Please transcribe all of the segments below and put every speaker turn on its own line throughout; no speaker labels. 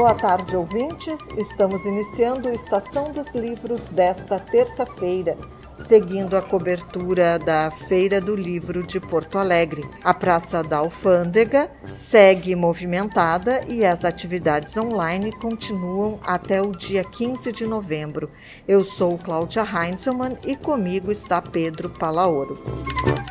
Boa tarde, ouvintes. Estamos iniciando a Estação dos Livros desta terça-feira, seguindo a cobertura da Feira do Livro de Porto Alegre. A Praça da Alfândega segue movimentada e as atividades online continuam até o dia 15 de novembro. Eu sou Cláudia Heinzelmann e comigo está Pedro Palaoro.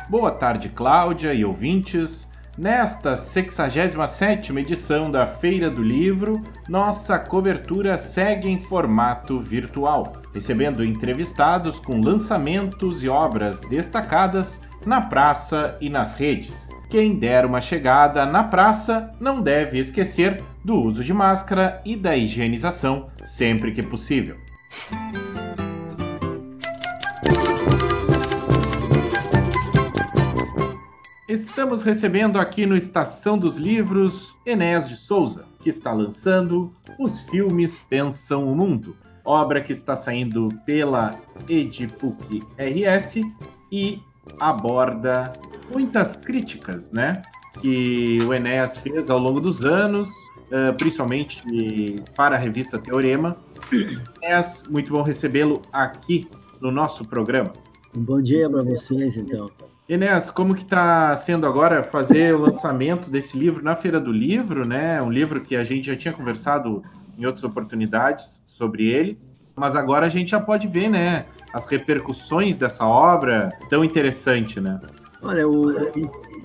Boa tarde, Cláudia e ouvintes. Nesta 67ª edição da Feira do Livro, nossa cobertura segue em formato virtual, recebendo entrevistados com lançamentos e obras destacadas na praça e nas redes. Quem der uma chegada na praça não deve esquecer do uso de máscara e da higienização sempre que possível. Estamos recebendo aqui no Estação dos Livros Enéas de Souza, que está lançando Os Filmes Pensam o Mundo, obra que está saindo pela Edipuc RS e aborda muitas críticas, né? Que o Enéas fez ao longo dos anos, uh, principalmente para a revista Teorema. Enéas, muito bom recebê-lo aqui no nosso programa.
Um bom dia para vocês, então.
Enéas, como que está sendo agora fazer o lançamento desse livro na Feira do Livro, né? Um livro que a gente já tinha conversado em outras oportunidades sobre ele, mas agora a gente já pode ver, né? As repercussões dessa obra tão interessante, né?
Olha, o,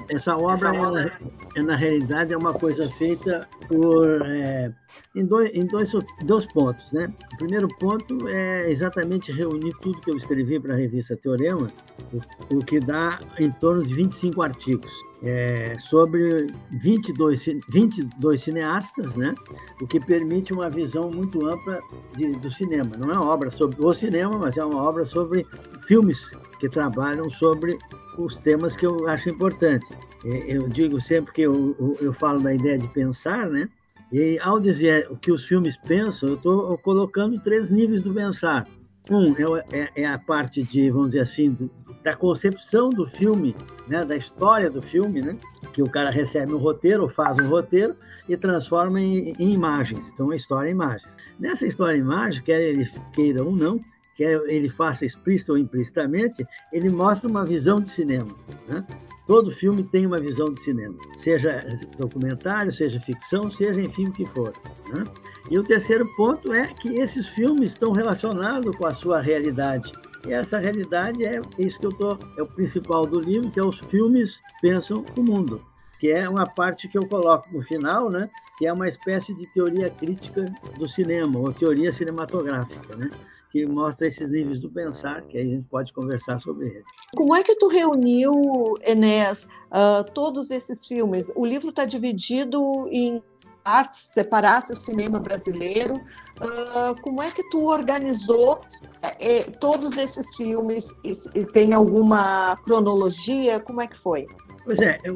essa obra, ela, é, na realidade, é uma coisa feita por, é, em, dois, em dois, dois pontos. Né? O primeiro ponto é exatamente reunir tudo que eu escrevi para a revista Teorema, o, o, que dá em torno de 25 artigos. É, sobre 22, 22 cineastas, né? o que permite uma visão muito ampla de, do cinema. Não é uma obra sobre o cinema, mas é uma obra sobre filmes que trabalham sobre os temas que eu acho importante. É, eu digo sempre que eu, eu, falo da ideia de pensar, né? E ao dizer o que os filmes pensam, eu estou colocando três níveis do pensar. Um é, é, é, a parte de, vamos dizer assim, do, da concepção do filme, né, da história do filme, né, que o cara recebe um roteiro, faz um roteiro e transforma em, em imagens. Então, a história é imagens. Nessa história em imagem, quer ele queira ou não, quer ele faça explícito ou implicitamente, ele mostra uma visão de cinema. Né? Todo filme tem uma visão de cinema, seja documentário, seja ficção, seja enfim o que for. Né? E o terceiro ponto é que esses filmes estão relacionados com a sua realidade. E essa realidade é isso que eu tô, é o principal do livro, que é os filmes pensam o mundo, que é uma parte que eu coloco no final, né? Que é uma espécie de teoria crítica do cinema ou teoria cinematográfica, né? Que mostra esses níveis do pensar, que aí a gente pode conversar sobre ele.
Como é que tu reuniu, Enéas, uh, todos esses filmes? O livro está dividido em partes, separasse o cinema brasileiro. Uh, como é que tu organizou é, todos esses filmes? E, e tem alguma cronologia? Como é que foi?
Pois é, eu,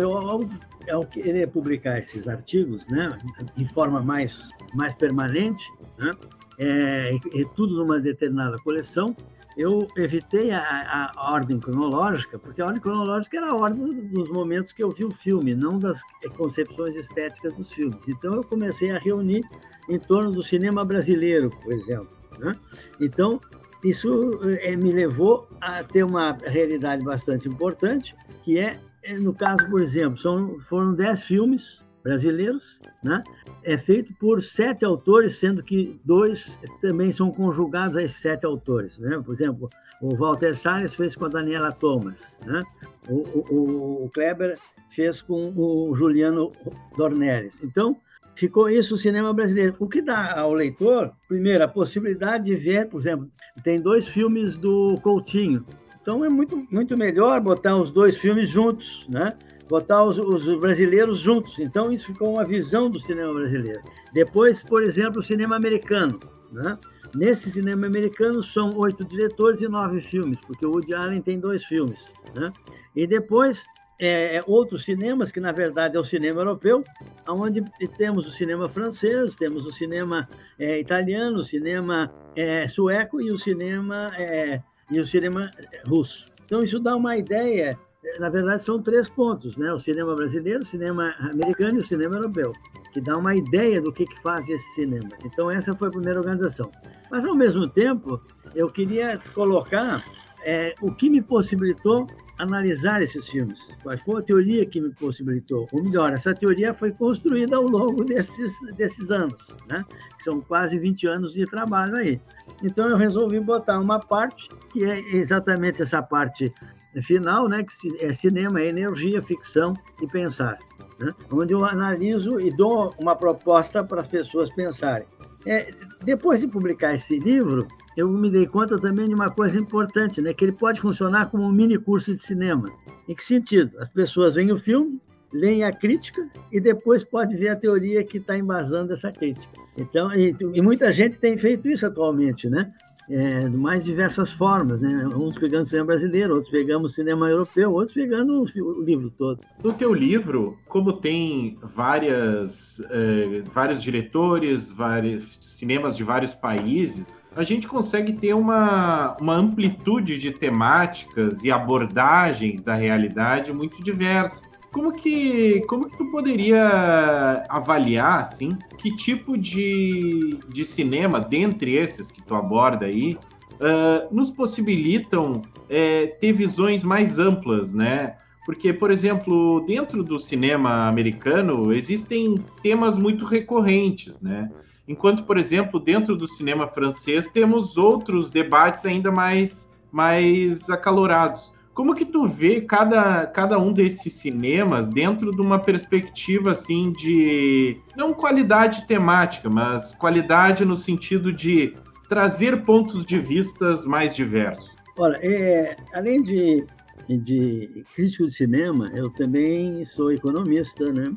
eu, eu querer publicar esses artigos né, em forma mais, mais permanente, né, é, e tudo numa determinada coleção, eu evitei a, a, ordem cronológica, porque a ordem cronológica era a ordem dos momentos que eu vi o filme, não das concepções estéticas dos filmes. Então eu comecei a reunir em torno do cinema brasileiro, por exemplo. Né? Então isso é, me levou a ter uma realidade bastante importante, que é, no caso, por exemplo, são, foram dez filmes brasileiros, né? é feito por sete autores, sendo que dois também são conjugados a sete autores. Né? Por exemplo, o Walter Salles fez com a Daniela Thomas, né? o, o, o Kleber fez com o Juliano Dornelles. Então, ficou isso o cinema brasileiro. O que dá ao leitor, primeiro, a possibilidade de ver, por exemplo, tem dois filmes do Coutinho. Então é muito, muito melhor botar os dois filmes juntos, né? Botar os, os, brasileiros juntos. Então, isso ficou uma visão do cinema brasileiro. Depois, por exemplo, o cinema americano. Né? Nesse cinema americano são oito diretores e nove filmes, porque o Woody Allen tem dois filmes. Né? E depois, é, é outros cinemas, que na verdade é o cinema europeu, onde temos o cinema francês, temos o cinema é, italiano, o cinema é, sueco e o cinema, é, e o cinema russo. Então, isso dá uma ideia na verdade, são três pontos, né? O cinema brasileiro, o cinema americano e o cinema europeu, que dá uma ideia do que, que faz esse cinema. Então, essa foi a primeira organização. Mas, ao mesmo tempo, eu queria colocar é, o que me possibilitou analisar esses filmes. Qual foi a teoria que me possibilitou? Ou melhor, essa teoria foi construída ao longo desses, desses anos, né? São quase 20 anos de trabalho aí. Então eu resolvi botar uma parte que é exatamente essa parte final, né? Que é cinema, é energia, ficção e pensar, né? Onde eu analiso e dou uma proposta para as pessoas pensarem. É, depois de publicar esse livro, eu me dei conta também de uma coisa importante, né? Que ele pode funcionar como um mini curso de cinema. Em que sentido? As pessoas veem o filme, leem a crítica e depois pode ver a teoria que está embasando essa crítica. Então, e, e, muita gente tem feito isso atualmente, né? É, de mais diversas formas, né? Uns pegando o cinema brasileiro, outros pegando o cinema europeu, outros pegando o, livro todo.
No teu livro, como tem várias, é, vários diretores, vários cinemas de vários países, a gente consegue ter uma, uma amplitude de temáticas e abordagens da realidade muito diversas. Como que, como que tu poderia avaliar, assim, que tipo de, de cinema, dentre esses que tu aborda aí, uh, nos possibilitam é, ter visões mais amplas, né? Porque, por exemplo, dentro do cinema americano existem temas muito recorrentes, né? Enquanto, por exemplo, dentro do cinema francês temos outros debates ainda mais, mais acalorados. Como que tu vê cada, cada um desses cinemas dentro de uma perspectiva assim de não qualidade temática, mas qualidade no sentido de trazer pontos de vistas mais diversos?
Olha, é, além de, de crítico de cinema, eu também sou economista, né?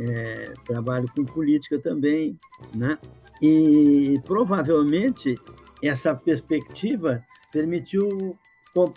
é, trabalho com política também, né? E provavelmente essa perspectiva permitiu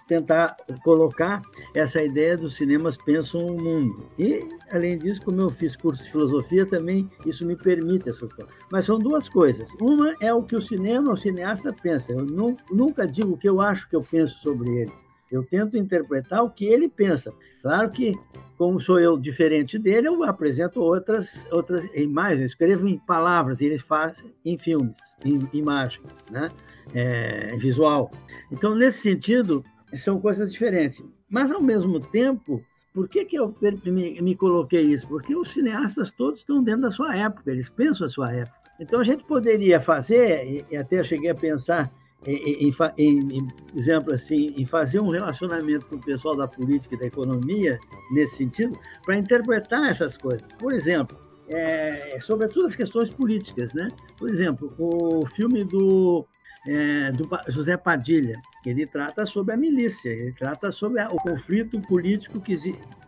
tentar colocar essa ideia dos cinemas pensam o mundo. E, além disso, como eu fiz curso de filosofia, também isso me permite essa questão. Mas são duas coisas. Uma é o que o cinema, o cineasta pensa. Eu nunca digo o que eu acho que eu penso sobre ele. Eu tento interpretar o que ele pensa. Claro que, como sou eu diferente dele, eu apresento outras, outras imagens, eu escrevo em palavras, e eles fazem em filmes, em imagem, né? É, visual. Então, nesse sentido, são coisas diferentes. Mas, ao mesmo tempo, por que, que eu me, me coloquei isso? Porque os cineastas todos estão dentro da sua época, eles pensam a sua época. Então, a gente poderia fazer, e até cheguei a pensar em, em, em, exemplo assim, em fazer um relacionamento com o pessoal da política e da economia nesse sentido, para interpretar essas coisas. Por exemplo, é, sobretudo as questões políticas, né? Por exemplo, o filme do, é, do José Padilha, ele trata sobre a milícia, ele trata sobre o conflito político que,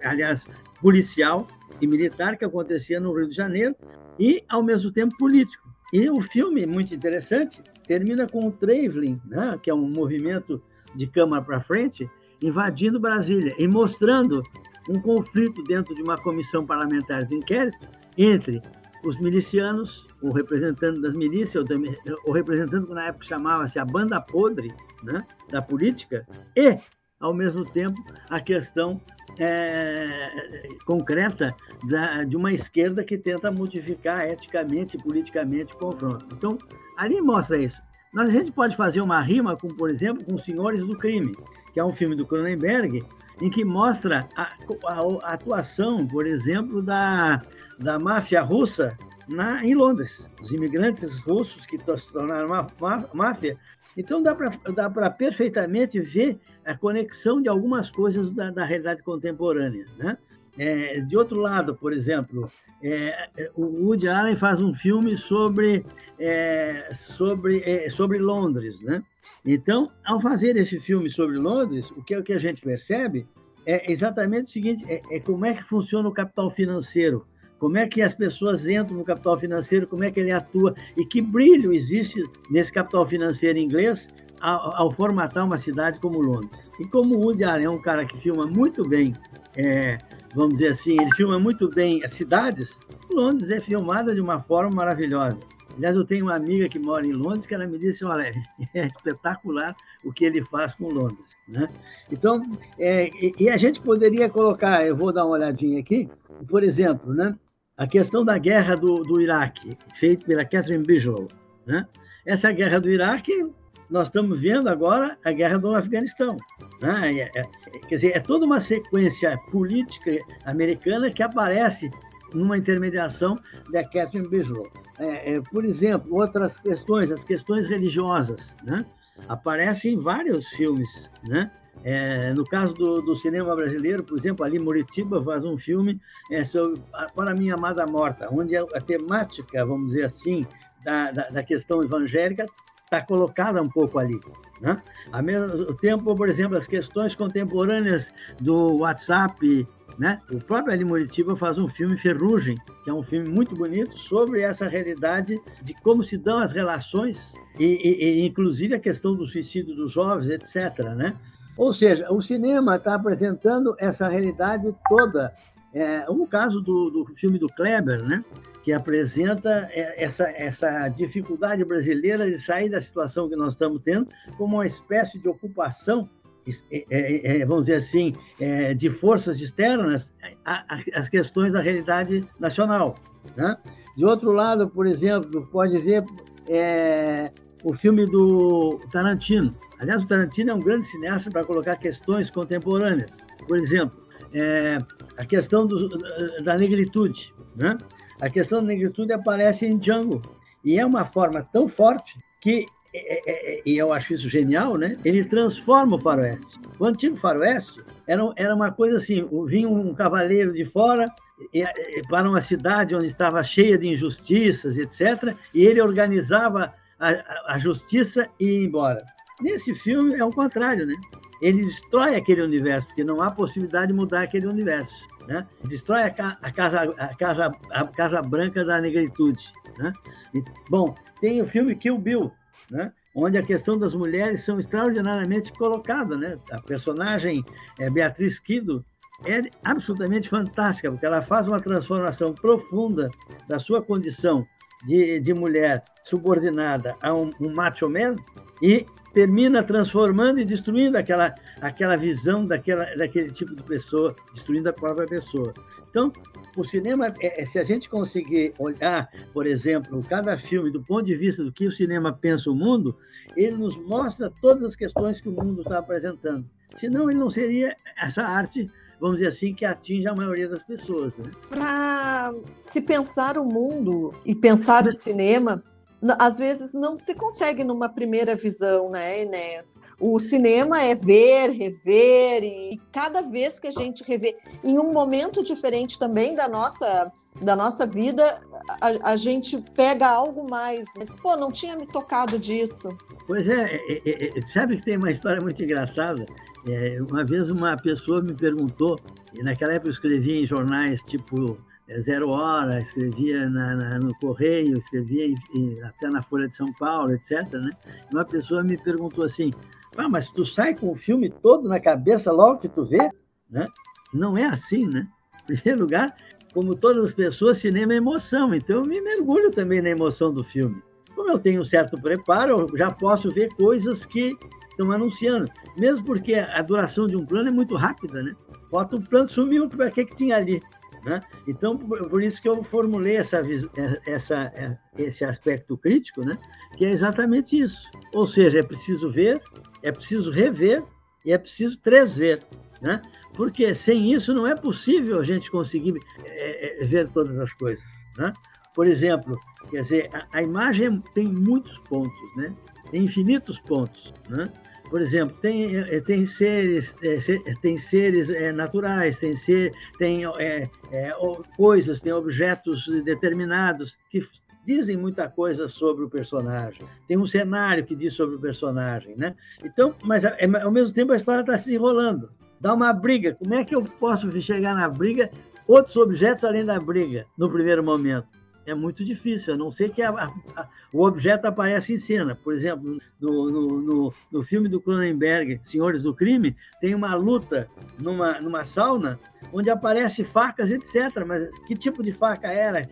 aliás, policial e militar que acontecia no Rio de Janeiro e, ao mesmo tempo, político. E o filme, muito interessante, termina com o Traveling, né, que é um movimento de câmara para frente, invadindo Brasília e mostrando um conflito dentro de uma comissão parlamentar de inquérito entre os milicianos, o representante das milícias, o representante que na época chamava-se a banda podre né, da política, e, ao mesmo tempo, a questão é, concreta da, de uma esquerda que tenta modificar eticamente e politicamente o confronto. Então, ali mostra isso. Mas a gente pode fazer uma rima com, por exemplo, com Senhores do Crime, que é um filme do Cronenberg, em que mostra a, a, a atuação, por exemplo, da, da máfia russa na, em Londres. Os imigrantes russos que se tornaram máfia. Então, dá para perfeitamente ver a conexão de algumas coisas da, da realidade contemporânea. Né? É, de outro lado, por exemplo, é, é, o Woody Allen faz um filme sobre, é, sobre, é, sobre Londres. Né? Então, ao fazer esse filme sobre Londres, o que, o que a gente percebe é exatamente o seguinte: é, é como é que funciona o capital financeiro como é que as pessoas entram no capital financeiro, como é que ele atua e que brilho existe nesse capital financeiro inglês ao, ao formatar uma cidade como Londres. E como o Woody Allen é um cara que filma muito bem, é, vamos dizer assim, ele filma muito bem as cidades, Londres é filmada de uma forma maravilhosa. Aliás, eu tenho uma amiga que mora em Londres que ela me disse, olha, é espetacular o que ele faz com Londres. Né? Então, é, e a gente poderia colocar, eu vou dar uma olhadinha aqui, por exemplo, né, a questão da guerra do, do Iraque, feita pela Catherine Bigelow. Né? Essa guerra do Iraque, nós estamos vendo agora a guerra do Afeganistão. Né? É, é, quer dizer, é toda uma sequência política americana que aparece numa intermediação da Catherine Bigelow. É, é, por exemplo, outras questões, as questões religiosas, né? aparecem em vários filmes. Né? É, no caso do, do, cinema brasileiro, por exemplo, ali Muritiba faz um filme é, sobre Para Minha Amada Morta, onde a, a temática, vamos dizer assim, da, da, da questão evangélica está colocada um pouco ali. Né? Ao mesmo tempo, por exemplo, as questões contemporâneas do WhatsApp, né? O próprio Ali Moritiba faz um filme Ferrugem, que é um filme muito bonito sobre essa realidade de como se dão as relações e, e, e inclusive a questão do suicídio dos jovens, etc. Né? Ou seja, o cinema está apresentando essa realidade toda. É, o caso do, do filme do Kleber, né? que apresenta é, essa, essa dificuldade brasileira de sair da situação que nós estamos tendo como uma espécie de ocupação é, é, é, vamos dizer assim, é, de forças externas as questões da realidade nacional. Né? De outro lado, por exemplo, pode ver é, o filme do Tarantino. Aliás, o Tarantino é um grande cineasta para colocar questões contemporâneas. Por exemplo, é, a questão do, da negritude. Né? A questão da negritude aparece em Django. E é uma forma tão forte que é, é, é, e eu acho isso genial, né? Ele transforma o faroeste. O antigo faroeste era, era uma coisa assim, vinha um cavaleiro de fora para uma cidade onde estava cheia de injustiças, etc., e ele organizava a, a justiça e ia embora. Nesse filme é o contrário, né? Ele destrói aquele universo, porque não há possibilidade de mudar aquele universo. Né? Destrói a, ca a, casa, a, casa, a Casa Branca da Negritude. Né? E, bom, tem o filme Kill Bill, né? onde a questão das mulheres são extraordinariamente colocadas. Né? A personagem é, Beatriz Kido é absolutamente fantástica, porque ela faz uma transformação profunda da sua condição de, de mulher subordinada a um, um macho man e termina transformando e destruindo aquela, aquela visão daquela, daquele tipo de pessoa, destruindo a própria pessoa. Então, o cinema, é, é, se a gente conseguir olhar, por exemplo, cada filme do ponto de vista do que o cinema pensa o mundo, ele nos mostra todas as questões que o mundo está apresentando. Senão, ele não seria essa arte vamos dizer assim, que atinge a maioria das pessoas. Né?
Para se pensar o mundo e pensar o cinema, às vezes não se consegue numa primeira visão, né, Inês? O cinema é ver, rever, e cada vez que a gente revê, em um momento diferente também da nossa, da nossa vida, a, a gente pega algo mais. Né? Pô, não tinha me tocado disso.
Pois é, é, é, é sabe que tem uma história muito engraçada? É, uma vez uma pessoa me perguntou, e naquela época eu escrevia em jornais tipo é, Zero Hora, escrevia na, na, no Correio, escrevia em, em, até na Folha de São Paulo, etc. Né? Uma pessoa me perguntou assim: ah, mas tu sai com o filme todo na cabeça logo que tu vê? Né? Não é assim, né? Em primeiro lugar, como todas as pessoas, cinema é emoção, então eu me mergulho também na emoção do filme. Como eu tenho um certo preparo, eu já posso ver coisas que estão anunciando, mesmo porque a duração de um plano é muito rápida, né? Bota o plano, sumiu, o que, que tinha ali? Né? Então, por, isso que eu formulei essa, é, essa, é, esse aspecto crítico, né? que é exatamente isso. Ou seja, é preciso ver, é preciso rever e é preciso transver. Né? Porque sem isso não é possível a gente conseguir é, ver todas as coisas. Né? Por exemplo, quer dizer, a, a imagem tem muitos pontos, né? Infinitos pontos. Né? por exemplo, tem, eh, tem seres, eh, tem seres eh, naturais, tem, ser, tem é, é, coisas, tem objetos determinados que dizem muita coisa sobre o personagem. Tem um cenário que diz sobre o personagem, né? Então, mas ao mesmo tempo a história está se enrolando. Dá uma briga. Como é que eu posso chegar na briga outros objetos além da briga no primeiro momento? É muito difícil, a não ser que a, a, o objeto apareça em cena. Por exemplo, no, no, no, no, filme do Cronenberg, Senhores do Crime, tem uma luta numa, numa sauna onde aparece facas, etc. Mas que tipo de faca era?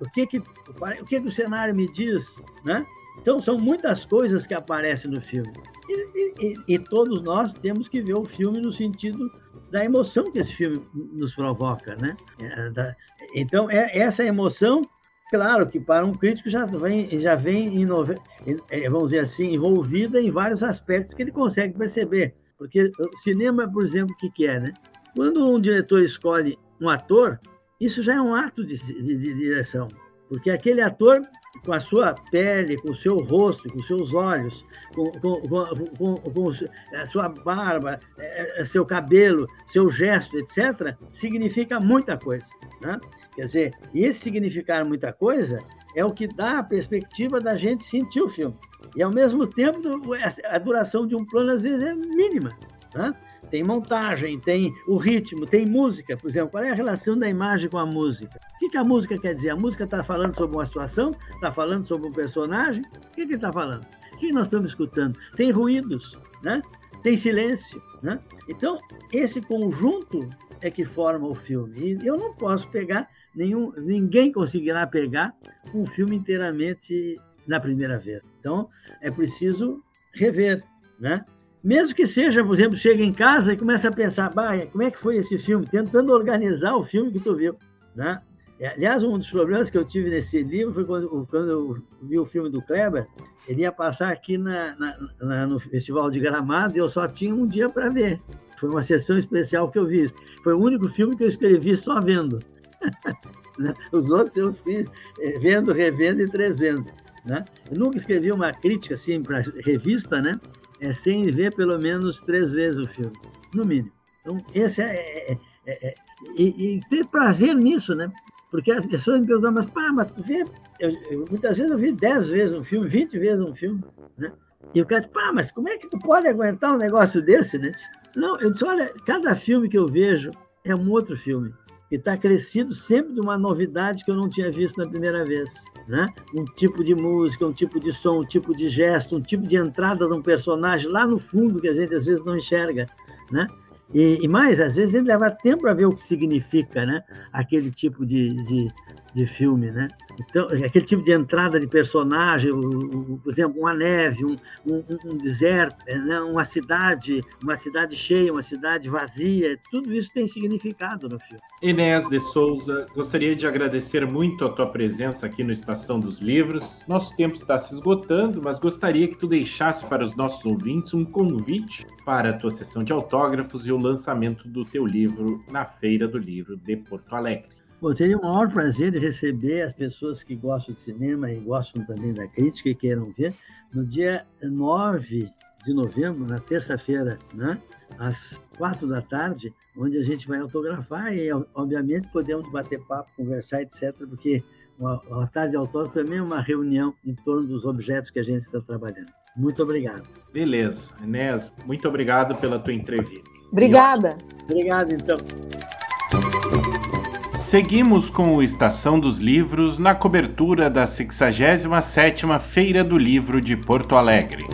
O que, que, o, que, que o cenário me diz? Né? Então, são muitas coisas que aparecem no filme. E, e, e todos nós temos que ver o filme no sentido da emoção que esse filme nos provoca, né? É, então, é, essa emoção, claro que para um crítico já vem, já vem é, vamos dizer assim, envolvida em vários aspectos que ele consegue perceber. Porque cinema, por exemplo, o que, que é, né? Quando um diretor escolhe um ator, isso já é um ato de, de, de direção. Porque aquele ator, com a sua pele, com o seu rosto, com os seus olhos, com, com, com, com a sua barba, é, é, seu cabelo, seu gesto, etc., significa muita coisa. Né? Quer dizer, esse significar muita coisa é o que dá a perspectiva da gente sentir o filme. E, ao mesmo tempo, a duração de um plano, às vezes, é mínima. Né? Tem montagem, tem o ritmo, tem música, por exemplo. Qual é a relação da imagem com a música? O que, que a música quer dizer? A música está falando sobre uma situação? Está falando sobre um personagem? O que, que está falando? O que nós estamos escutando? Tem ruídos, né? tem silêncio. Né? Então, esse conjunto é que forma o filme. E eu não posso pegar nenhum, ninguém conseguirá pegar um filme inteiramente na primeira vez. Então, é preciso rever, né? Mesmo que seja, por exemplo, chega em casa e começa a pensar, bah, como é que foi esse filme? Tentando organizar o filme que tu viu, né? Aliás, um dos problemas que eu tive nesse livro foi quando, quando eu vi o filme do Kleber, ele ia passar aqui na, na, na no Festival de Gramado e eu só tinha um dia para ver. Foi uma sessão especial que eu vi. Foi o único filme que eu escrevi só vendo. Os outros eu fiz eh, vendo, revendo e trazendo. Né? Eu nunca escrevi uma crítica assim para revista, né? É sem ver pelo menos três vezes o filme, no mínimo. Então, esse é, é, é, é e, e, ter prazer nisso, né? Porque as pessoas me perguntam, mas pá, mas tu vê. Eu, eu, muitas vezes eu vi dez vezes um filme, vinte vezes um filme, né? E o cara diz, pá, mas como é que tu pode aguentar um negócio desse, né? Não, eu disse, olha, cada filme que eu vejo é um outro filme e está crescido sempre de uma novidade que eu não tinha visto na primeira vez. Né? Um tipo de música, um tipo de som, um tipo de gesto, um tipo de entrada de um personagem lá no fundo que a gente às vezes não enxerga. Né? E, e mais, às vezes ele leva tempo para ver o que significa né? aquele tipo de, de, de filme, né? Então, aquele tipo de entrada de personagem, por exemplo, uma neve, um, um, um deserto, né? uma cidade, uma cidade cheia, uma cidade vazia, tudo isso tem significado no filme.
Inés de Souza, gostaria de agradecer muito a tua presença aqui no Estação dos Livros. Nosso tempo está se esgotando, mas gostaria que tu deixasse para os nossos ouvintes um convite para a tua sessão de autógrafos e o lançamento do teu livro na Feira do Livro de Porto Alegre.
Bom, teria o maior prazer de receber as pessoas que gostam de cinema e gostam também da crítica e queiram ver no dia 9 de novembro, na terça-feira, né? às quatro da tarde, onde a gente vai autografar e, obviamente, podemos bater papo, conversar, etc., porque a tarde autógrafo também é uma reunião em torno dos objetos que a gente está trabalhando. Muito obrigado.
Beleza. Inés, muito obrigado pela tua entrevista.
Obrigada.
Obrigado, então.
Seguimos com o Estação dos Livros na cobertura da 67ª Feira do Livro de Porto Alegre.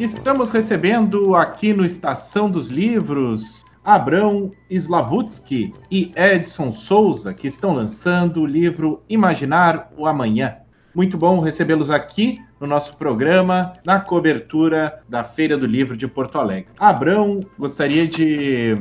Estamos recebendo aqui no Estação dos Livros Abrão Slavutsky e Edson Souza, que estão lançando o livro Imaginar o Amanhã. Muito bom recebê-los aqui no nosso programa, na cobertura da Feira do Livro de Porto Alegre. Abrão, gostaria de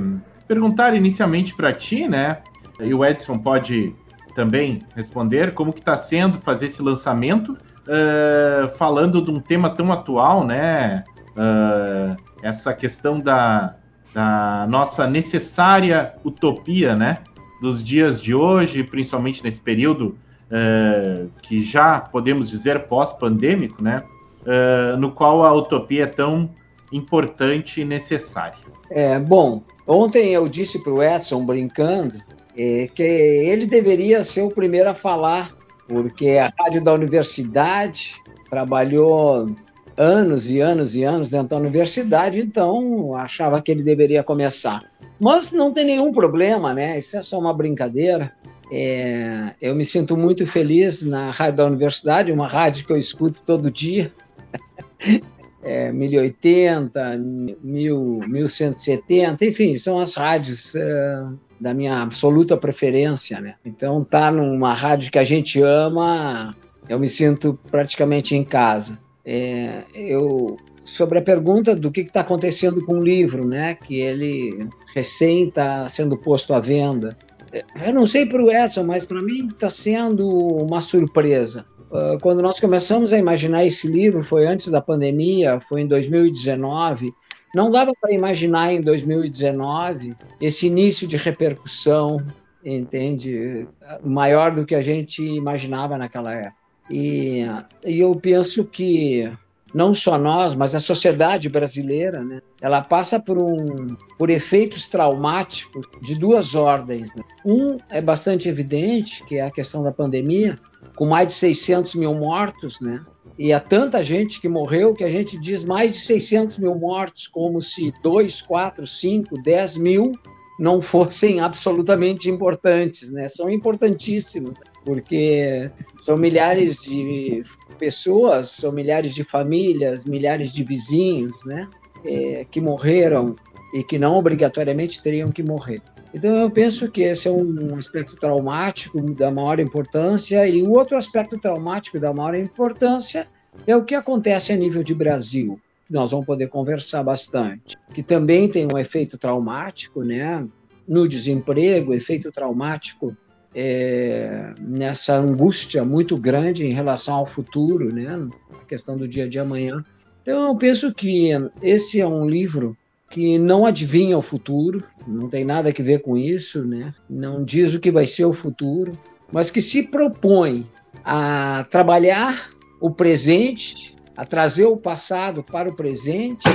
perguntar inicialmente para ti, né? E o Edson pode também responder como que está sendo fazer esse lançamento, uh, falando de um tema tão atual, né? Uh, essa questão da, da nossa necessária utopia, né? Dos dias de hoje, principalmente nesse período uh, que já podemos dizer pós-pandêmico, né? no qual a utopia é tão importante e necessária.
É, bom, Ontem eu disse para o Edson, brincando, é, que ele deveria ser o primeiro a falar, porque a rádio da universidade trabalhou anos e anos e anos dentro da universidade, então achava que ele deveria começar. Mas não tem nenhum problema, né? Isso é só uma brincadeira. É, eu me sinto muito feliz na rádio da universidade, uma rádio que eu escuto todo dia. É, 1080, 1000, 1170, enfim, são as rádios é, da minha absoluta preferência, né? Então, tá numa rádio que a gente ama, eu me sinto praticamente em casa. É, eu sobre a pergunta do que está acontecendo com o livro, né? Que ele recém está sendo posto à venda. Eu não sei para o Edson, mas para mim está sendo uma surpresa. Ah, quando nós começamos a imaginar esse livro, foi antes da pandemia, foi em 2019. Não dava para imaginar em 2019 esse início de repercussão, entende? Maior do que a gente imaginava naquela época. E, e eu penso que não só nós, mas a sociedade brasileira, né? Ela passa por um por efeitos traumáticos de duas ordens. Né? Um é bastante evidente, que é a questão da pandemia, com mais de 600 mil mortos, né? E há tanta gente que morreu que a gente diz mais de 600 mil mortos, como se 2, 4, 5, 10 mil não fossem absolutamente importantes, né? São importantíssimos, porque são milhares de pessoas, são milhares de famílias, milhares de vizinhos, né? É, que morreram e que não obrigatoriamente teriam que morrer. Então eu penso que esse é um aspecto traumático da maior importância e o outro aspecto traumático da maior importância é o que acontece a nível de Brasil nós vamos poder conversar bastante, que também tem um efeito traumático, né? No desemprego, efeito traumático é, nessa angústia muito grande em relação ao futuro, né? A questão do dia de amanhã. Então, eu penso que esse é um livro que não adivinha o futuro, não tem nada a ver com isso, né? Não diz o que vai ser o futuro, mas que se propõe a trabalhar o presente a trazer o passado para o presente,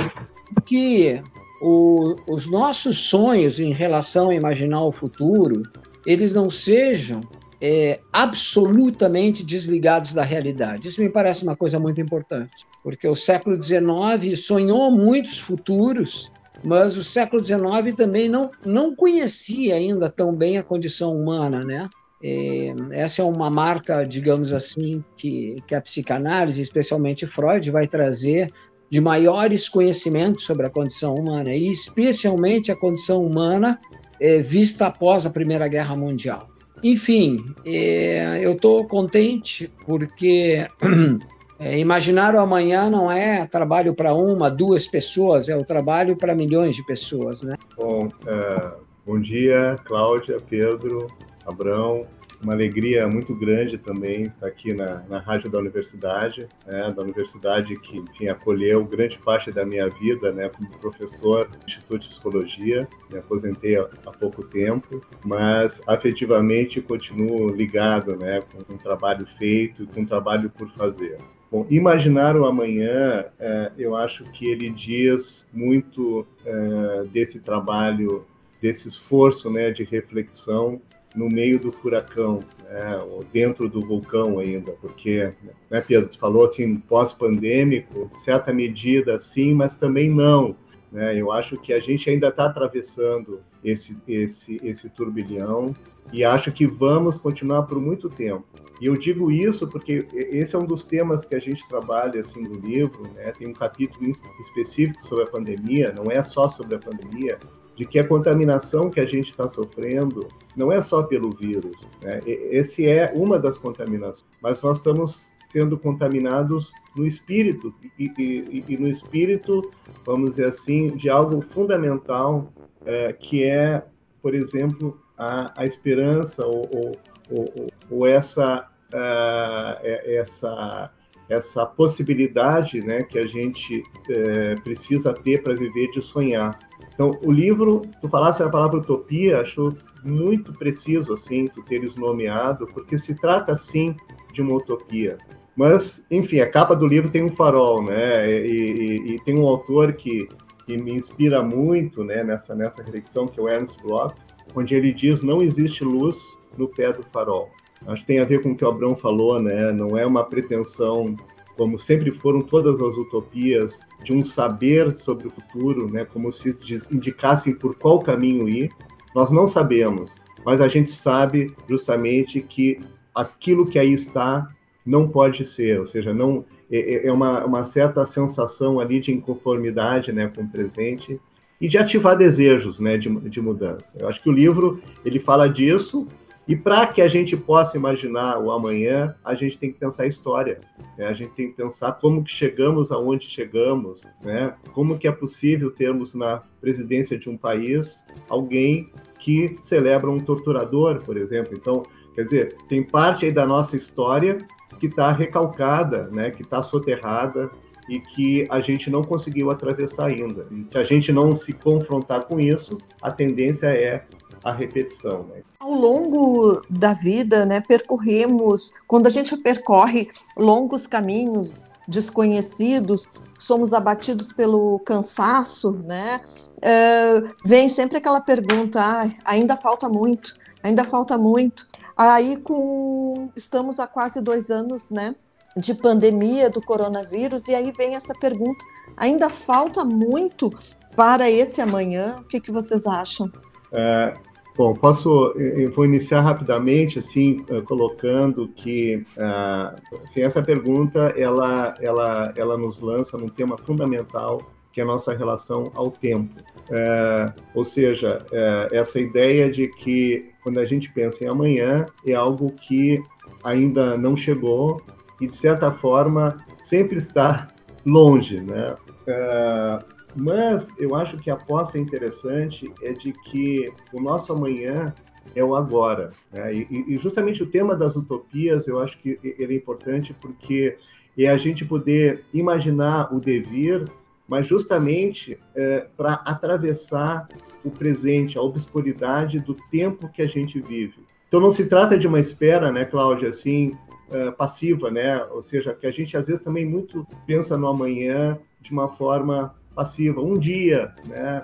que o, os nossos sonhos em relação a imaginar o futuro, eles não sejam é, absolutamente desligados da realidade. Isso me parece uma coisa muito importante, porque o século XIX sonhou muitos futuros, mas o século XIX também não, não conhecia ainda tão bem a condição humana, né? É, essa é uma marca, digamos assim, que, que a psicanálise, especialmente Freud, vai trazer de maiores conhecimentos sobre a condição humana, e especialmente a condição humana é, vista após a Primeira Guerra Mundial. Enfim, é, eu estou contente porque é, imaginar o amanhã não é trabalho para uma, duas pessoas, é o trabalho para milhões de pessoas. Né?
Bom, é, bom dia, Cláudia, Pedro, Abrão, uma alegria muito grande também estar aqui na, na rádio da universidade, né, da universidade que enfim, acolheu grande parte da minha vida né, como professor do Instituto de Psicologia. Me aposentei há, há pouco tempo, mas afetivamente continuo ligado né, com um trabalho feito e com um trabalho por fazer. Bom, imaginar o amanhã, é, eu acho que ele diz muito é, desse trabalho, desse esforço né, de reflexão no meio do furacão, né, ou dentro do vulcão ainda, porque, né, Pedro, tu falou assim, pós-pandêmico, certa medida sim, mas também não. Né? Eu acho que a gente ainda está atravessando esse, esse, esse turbilhão e acho que vamos continuar por muito tempo. E eu digo isso porque esse é um dos temas que a gente trabalha assim no livro, né? Tem um capítulo específico sobre a pandemia, não é só sobre a pandemia, de que a contaminação que a gente está sofrendo não é só pelo vírus. Né? Esse é uma das contaminações, mas nós estamos sendo contaminados no espírito e, e, e no espírito, vamos dizer assim, de algo fundamental é, que é, por exemplo, a, a esperança ou, ou, ou, ou essa uh, essa essa possibilidade né, que a gente é, precisa ter para viver de sonhar. Então, o livro, tu falasse a palavra utopia, acho muito preciso, assim, tu teres nomeado, porque se trata, sim, de uma utopia. Mas, enfim, a capa do livro tem um farol, né? E, e, e tem um autor que, que me inspira muito, né, nessa, nessa reflexão, que é o Ernst Bloch, onde ele diz, não existe luz no pé do farol. Acho que tem a ver com o que o Abrão falou, né? Não é uma pretensão como sempre foram todas as utopias, de um saber sobre o futuro, né, como se indicassem por qual caminho ir. Nós não sabemos, mas a gente sabe justamente que aquilo que aí está não pode ser, ou seja, não é, é, é uma, uma certa sensação ali de inconformidade né, com o presente e de ativar desejos né, de, de mudança. Eu acho que o livro ele fala disso e para que a gente possa imaginar o amanhã, a gente tem que pensar a história. Né? A gente tem que pensar como que chegamos aonde chegamos, né? Como que é possível termos na presidência de um país alguém que celebra um torturador, por exemplo. Então, quer dizer, tem parte aí da nossa história que está recalcada, né? Que está soterrada e que a gente não conseguiu atravessar ainda. E se a gente não se confrontar com isso, a tendência é a repetição. Né?
Ao longo da vida, né, percorremos, quando a gente percorre longos caminhos desconhecidos, somos abatidos pelo cansaço, né? É, vem sempre aquela pergunta: ah, ainda falta muito, ainda falta muito. Aí, com estamos há quase dois anos, né? De pandemia do coronavírus, e aí vem essa pergunta: ainda falta muito para esse amanhã? O que, que vocês acham?
É, Bom, posso, eu vou iniciar rapidamente, assim, eh, colocando que, ah, assim, essa pergunta, ela, ela, ela nos lança num tema fundamental, que é a nossa relação ao tempo. É, ou seja, é, essa ideia de que, quando a gente pensa em amanhã, é algo que ainda não chegou e, de certa forma, sempre está longe, né? É, mas eu acho que a aposta interessante é de que o nosso amanhã é o agora. Né? E, e, justamente o tema das utopias eu acho que ele é importante porque é a gente poder imaginar o devir, mas justamente é, para atravessar o presente, a obscuridade do tempo que a gente vive. Então não se trata de uma espera, né, Cláudia, assim, é, passiva, né? Ou seja, que a gente às vezes também muito pensa no amanhã de uma forma passiva. Um dia, né?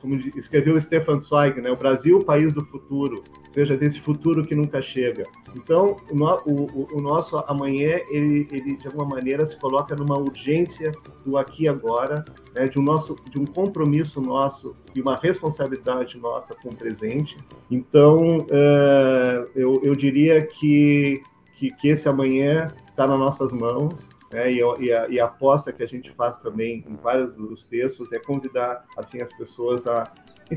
Como escreveu Stefan Zweig, né? O Brasil, país do futuro, ou seja, desse futuro que nunca chega. Então, o, o, o nosso amanhã, ele, ele, de alguma maneira se coloca numa urgência do aqui e agora, né? de um nosso, de um compromisso nosso e uma responsabilidade nossa com o presente. Então, uh, eu, eu diria que, que, que esse amanhã está nas nossas mãos né? E, e, a, e, a, aposta que a gente faz também em vários dos textos é convidar assim as pessoas a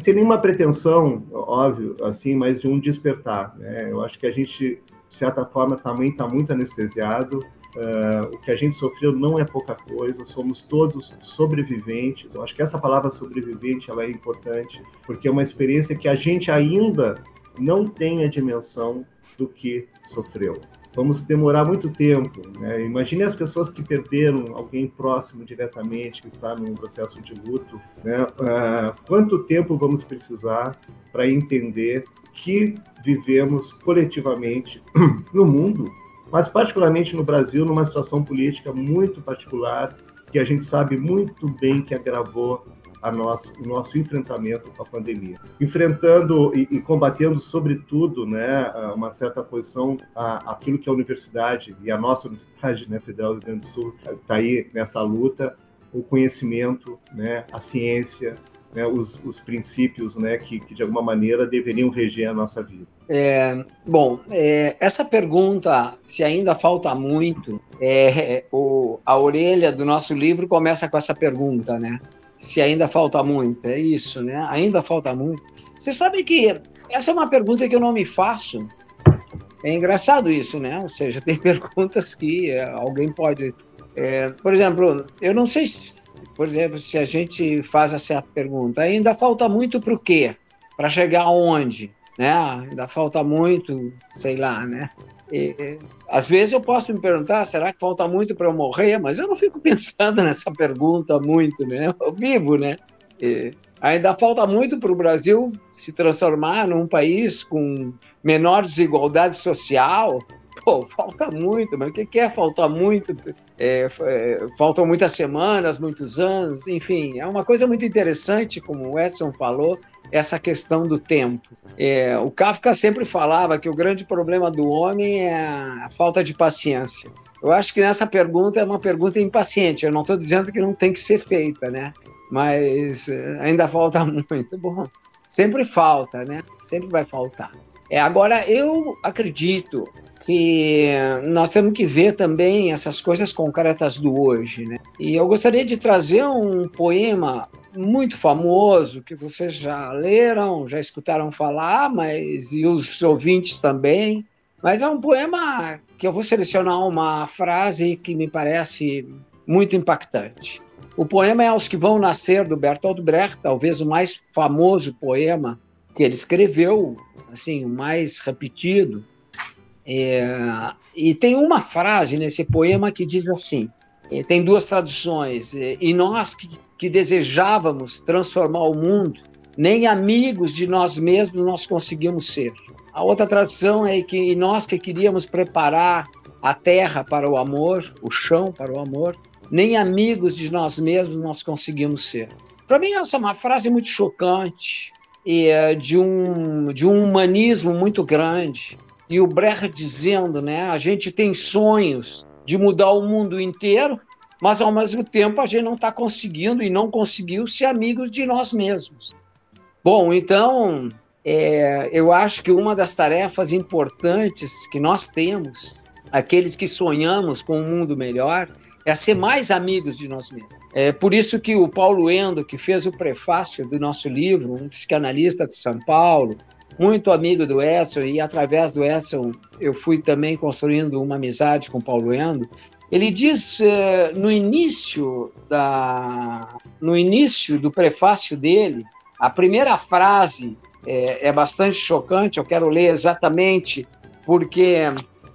sem nenhuma pretensão, óbvio, assim, mas de um despertar. Né? Eu acho que a gente, de certa forma, também está muito anestesiado. Uh, o que a gente sofreu não é pouca coisa, somos todos sobreviventes. Eu acho que essa palavra sobrevivente ela é importante, porque é uma experiência que a gente ainda não tem a dimensão do que sofreu vamos demorar muito tempo. Né? Imagine as pessoas que perderam alguém próximo diretamente, que está num processo de luto. Né? Uh, quanto tempo vamos precisar para entender que vivemos coletivamente no mundo, mas particularmente no Brasil, numa situação política muito particular, que a gente sabe muito bem que agravou a nosso, o nosso enfrentamento com a pandemia. Enfrentando e, e combatendo, sobretudo, né, uma certa posição aquilo que a universidade e a nossa Universidade né, Federal do Rio Grande do Sul está aí nessa luta, o conhecimento, né, a ciência, né, os, os, princípios né, que, que, de alguma maneira, deveriam reger a nossa vida.
É, bom, é, essa pergunta, se ainda falta muito, é, o, a orelha do nosso livro começa com essa pergunta, né? Se ainda falta muito. É isso, né? Ainda falta muito. Você sabe que essa é uma pergunta que eu não me faço. É engraçado isso, né? Ou seja, tem perguntas que é, alguém pode. É, por exemplo, eu não sei, se, por exemplo, se a gente faz essa pergunta, ainda falta muito para o quê? Para chegar aonde? Né? Ainda falta muito, sei lá, né? E, às vezes eu posso me perguntar, será que falta muito para eu morrer? Mas eu não fico pensando nessa pergunta muito, né? Eu vivo, né? E ainda falta muito para o Brasil se transformar num país com menor desigualdade social. Pô, falta muito, mas o que é faltar muito? É, é, faltam muitas semanas, muitos anos, enfim, é uma coisa muito interessante, como o Edson falou, essa questão do tempo. É, o Kafka sempre falava que o grande problema do homem é a falta de paciência. Eu acho que nessa pergunta é uma pergunta impaciente. Eu não estou dizendo que não tem que ser feita, né? Mas é, ainda falta muito. Bom, sempre falta, né? Sempre vai faltar. É, agora, eu acredito que nós temos que ver também essas coisas concretas do hoje, né? E eu gostaria de trazer um poema muito famoso que vocês já leram, já escutaram falar, mas e os ouvintes também. Mas é um poema que eu vou selecionar uma frase que me parece muito impactante. O poema é Aos que vão nascer do Bertolt Brecht, talvez o mais famoso poema que ele escreveu, assim, o mais repetido. É, e tem uma frase nesse poema que diz assim: é, tem duas traduções. É, e nós que, que desejávamos transformar o mundo, nem amigos de nós mesmos nós conseguimos ser. A outra tradução é que nós que queríamos preparar a terra para o amor, o chão para o amor, nem amigos de nós mesmos nós conseguimos ser. Para mim, essa é uma frase muito chocante e é, de um, de um humanismo muito grande. E o Brecht dizendo, né, a gente tem sonhos de mudar o mundo inteiro, mas ao mesmo tempo a gente não está conseguindo e não conseguiu ser amigos de nós mesmos. Bom, então é, eu acho que uma das tarefas importantes que nós temos, aqueles que sonhamos com um mundo melhor, é ser mais amigos de nós mesmos. É por isso que o Paulo Endo, que fez o prefácio do nosso livro, um psicanalista de São Paulo, muito amigo do Edson, e através do Edson eu fui também construindo uma amizade com Paulo Endo. Ele diz eh, no início da no início do prefácio dele, a primeira frase é, é bastante chocante. Eu quero ler exatamente porque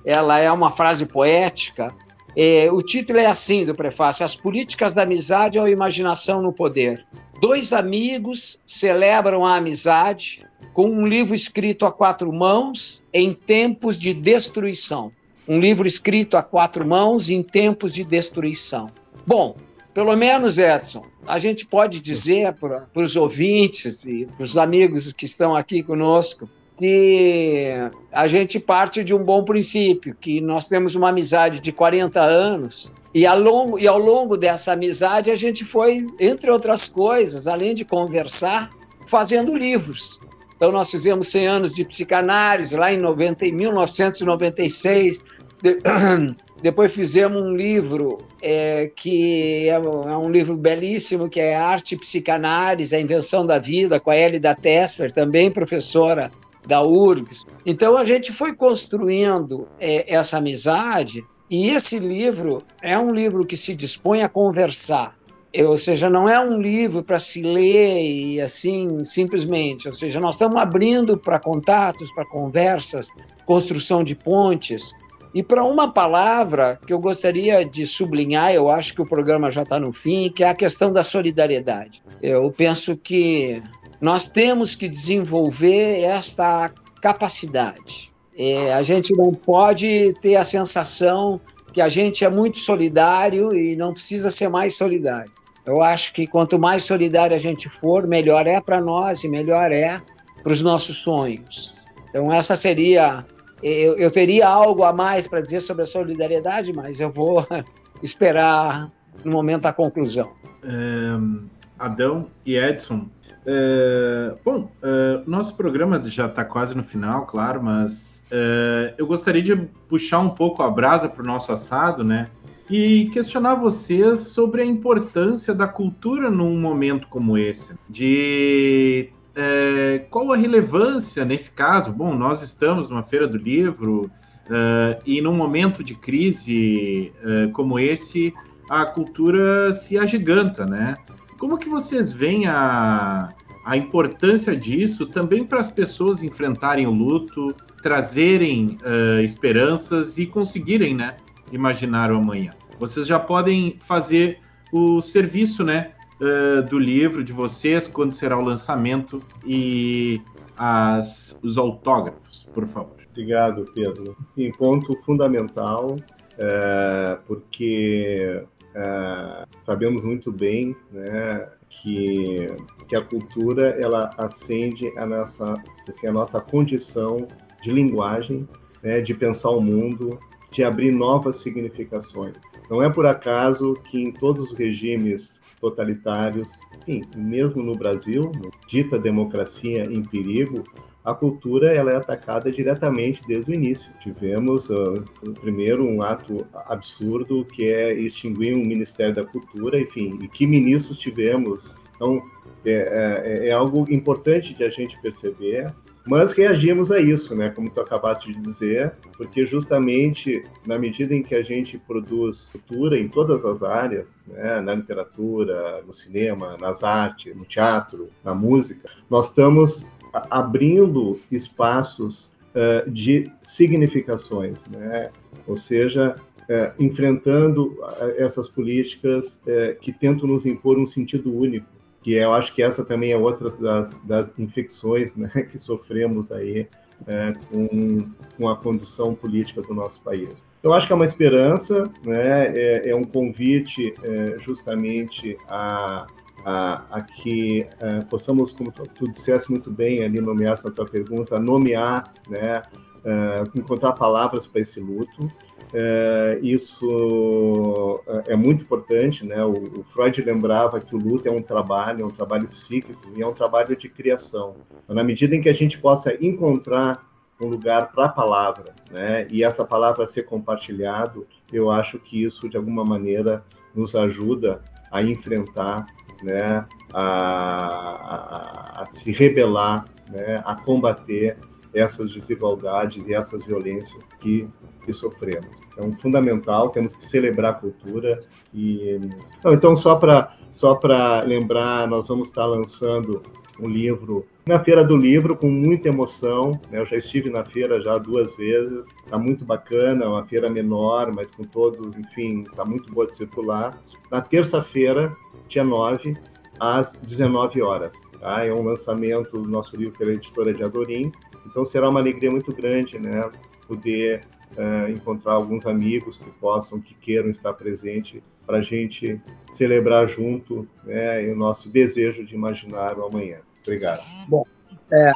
ela é uma frase poética. É, o título é assim do prefácio: As políticas da amizade ou imaginação no poder. Dois amigos celebram a amizade com um livro escrito a quatro mãos em tempos de destruição. Um livro escrito a quatro mãos em tempos de destruição. Bom, pelo menos, Edson, a gente pode dizer para os ouvintes e para os amigos que estão aqui conosco que a gente parte de um bom princípio, que nós temos uma amizade de 40 anos e ao longo, e ao longo dessa amizade a gente foi, entre outras coisas, além de conversar, fazendo livros. Então, nós fizemos 100 anos de psicanálise lá em 90, 1996. De, depois fizemos um livro é, que é, é um livro belíssimo, que é Arte Psicanálise, a Invenção da Vida, com a Elida Tessler, também professora da URGS. Então, a gente foi construindo é, essa amizade e esse livro é um livro que se dispõe a conversar ou seja, não é um livro para se ler e assim simplesmente, ou seja, nós estamos abrindo para contatos, para conversas, construção de pontes. E para uma palavra que eu gostaria de sublinhar, eu acho que o programa já está no fim, que é a questão da solidariedade. Eu penso que nós temos que desenvolver esta capacidade. É, a gente não pode ter a sensação que a gente é muito solidário e não precisa ser mais solidário. Eu acho que quanto mais solidário a gente for, melhor é para nós e melhor é para os nossos sonhos. Então, essa seria. Eu, eu teria algo a mais para dizer sobre a solidariedade, mas eu vou esperar no momento da conclusão.
É, Adão e Edson. É, bom, é, nosso programa já está quase no final, claro, mas é, eu gostaria de puxar um pouco a brasa para o nosso assado, né? e questionar vocês sobre a importância da cultura num momento como esse, de é, qual a relevância nesse caso? Bom, nós estamos numa feira do livro uh, e num momento de crise como esse, a cultura se agiganta, né? Como que vocês veem a, a importância disso também para as pessoas enfrentarem o luto, trazerem uh, esperanças e conseguirem, né, imaginar o amanhã? Vocês já podem fazer o serviço, né, uh, do livro de vocês, quando será o lançamento e as, os autógrafos, por favor.
Obrigado, Pedro. Em ponto fundamental, é, porque é, sabemos muito bem, né, que, que a cultura ela acende a nossa, assim, a nossa condição de linguagem, né, de pensar o mundo, de abrir novas significações. Não é por acaso que em todos os regimes totalitários, enfim, mesmo no Brasil, dita democracia em perigo, a cultura ela é atacada diretamente desde o início. Tivemos, uh, primeiro, um ato absurdo que é extinguir um Ministério da Cultura, enfim, e que ministros tivemos. Então, é, é, é algo importante de a gente perceber, mas reagimos a isso, né, como tu acabaste de dizer, porque justamente na medida em que a gente produz cultura em todas as áreas, né, na literatura, no cinema, nas artes, no teatro, na música, nós estamos abrindo espaços uh, de significações, né? ou seja, uh, enfrentando essas políticas uh, que tentam nos impor um sentido único, que eu acho que essa também é outra das, das infecções né, que sofremos aí com, com a condução política do nosso país. Eu acho que é uma esperança, né? é, é um convite justamente a a, a que uh, possamos, como tu, tu disseste muito bem ali, nomear na tua pergunta, nomear, né, uh, encontrar palavras para esse luto. Uh, isso é muito importante, né? O, o, Freud lembrava que o luto é um trabalho, é um trabalho psíquico e é um trabalho de criação. Na medida em que a gente possa encontrar um lugar para a palavra, né? E essa palavra ser compartilhado, eu acho que isso de alguma maneira nos ajuda a enfrentar né, a, a, a se rebelar, né, a combater essas desigualdades e essas violências que, que sofremos. Então, fundamental, temos que celebrar a cultura. E... Então, só para só lembrar, nós vamos estar lançando um livro na Feira do Livro com muita emoção. Né? Eu já estive na feira já duas vezes, está muito bacana, uma feira menor, mas com todos, enfim, está muito boa de circular. Na terça-feira, dia 9, às 19 horas. Tá? É um lançamento do nosso livro pela editora de Adorim. Então será uma alegria muito grande, né? Poder uh, encontrar alguns amigos que possam, que queiram estar presente para a gente celebrar junto né, o nosso desejo de imaginar o amanhã. Obrigado.
Bom, é,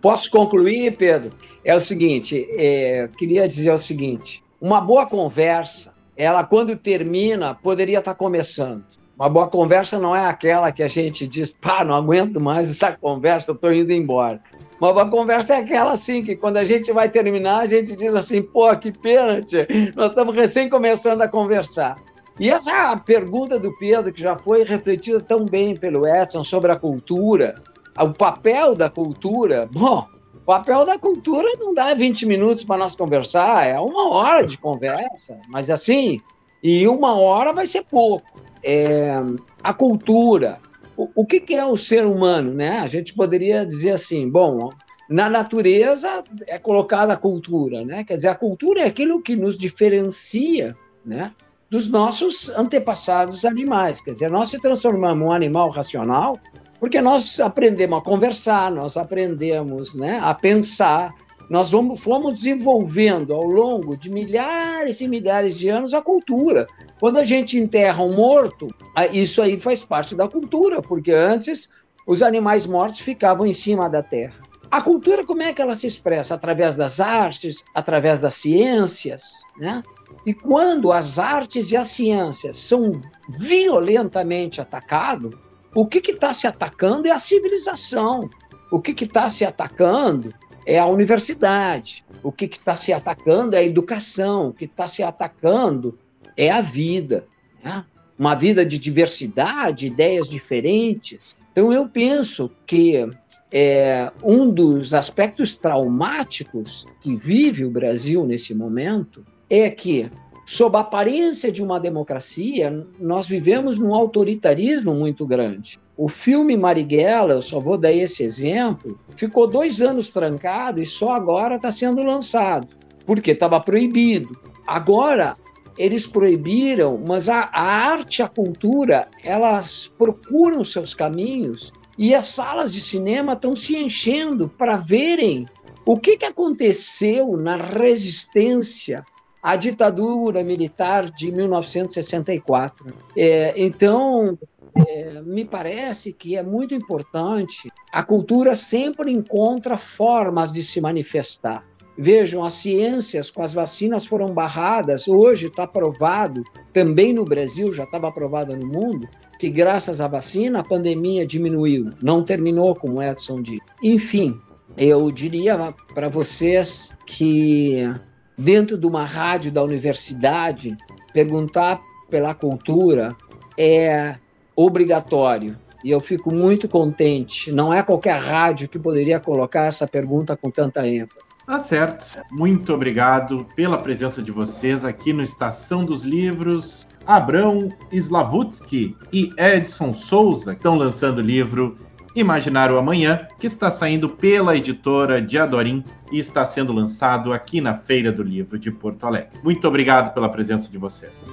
posso concluir, Pedro? É o seguinte, é, queria dizer o seguinte: uma boa conversa, ela quando termina poderia estar começando. Uma boa conversa não é aquela que a gente diz, pá, não aguento mais essa conversa, estou indo embora. Uma boa conversa é aquela assim, que quando a gente vai terminar, a gente diz assim, pô, que pênalti, nós estamos recém começando a conversar. E essa pergunta do Pedro, que já foi refletida tão bem pelo Edson sobre a cultura, o papel da cultura, bom, o papel da cultura não dá 20 minutos para nós conversar, é uma hora de conversa, mas assim, e uma hora vai ser pouco é, a cultura. O, o que, que, é o ser humano? Né? A gente poderia dizer assim, bom, na natureza é colocada a cultura, né? Quer dizer, a cultura é aquilo que nos diferencia, né? Dos nossos antepassados animais. Quer dizer, nós se transformamos um animal racional porque nós aprendemos a conversar, nós aprendemos né, a pensar, nós vamos, fomos desenvolvendo ao longo de milhares e milhares de anos a cultura. Quando a gente enterra um morto, isso aí faz parte da cultura, porque antes os animais mortos ficavam em cima da terra. A cultura, como é que ela se expressa? Através das artes, através das ciências, né? E quando as artes e as ciências são violentamente atacados, o que está se atacando é a civilização. O que está se atacando é a universidade. O que está se atacando é a educação. O que está se atacando é a vida. Né? Uma vida de diversidade, ideias diferentes. Então, eu penso que é, um dos aspectos traumáticos que vive o Brasil nesse momento é que, sob a aparência de uma democracia, nós vivemos num autoritarismo muito grande. O filme Marighella, eu só vou dar esse exemplo, ficou dois anos trancado e só agora está sendo lançado, porque estava proibido. Agora, eles proibiram, mas a, a arte, a cultura, elas procuram seus caminhos e as salas de cinema estão se enchendo para verem o que, que aconteceu na resistência à ditadura militar de 1964. É, então, é, me parece que é muito importante. A cultura sempre encontra formas de se manifestar. Vejam, as ciências com as vacinas foram barradas. Hoje está provado, também no Brasil, já estava aprovado no mundo, que graças à vacina a pandemia diminuiu. Não terminou, como Edson disse. Enfim, eu diria para vocês que dentro de uma rádio da universidade, perguntar pela cultura é obrigatório. E eu fico muito contente. Não é qualquer rádio que poderia colocar essa pergunta com tanta ênfase.
Tá certo. Muito obrigado pela presença de vocês aqui no Estação dos Livros. Abrão Slavutsky e Edson Souza estão lançando o livro Imaginar o Amanhã, que está saindo pela editora de Adorim e está sendo lançado aqui na Feira do Livro de Porto Alegre. Muito obrigado pela presença de vocês.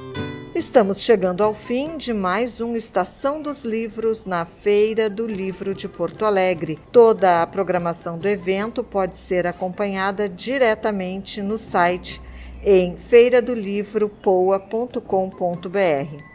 Estamos chegando ao fim de mais um Estação dos Livros na Feira do Livro de Porto Alegre. Toda a programação do evento pode ser acompanhada diretamente no site em feiradolivropoa.com.br.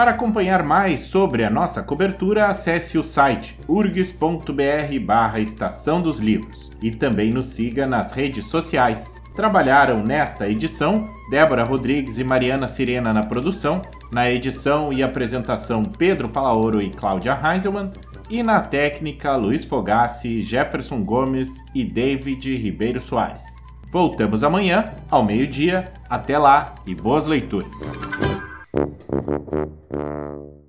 Para acompanhar mais sobre a nossa cobertura, acesse o site urgs.br barra Estação dos Livros e também nos siga nas redes sociais. Trabalharam nesta edição Débora Rodrigues e Mariana Sirena na produção, na edição e apresentação Pedro Palaoro e Cláudia Heinzelmann, e na técnica Luiz Fogassi, Jefferson Gomes e David Ribeiro Soares. Voltamos amanhã, ao meio-dia. Até lá e boas leituras! フフフ。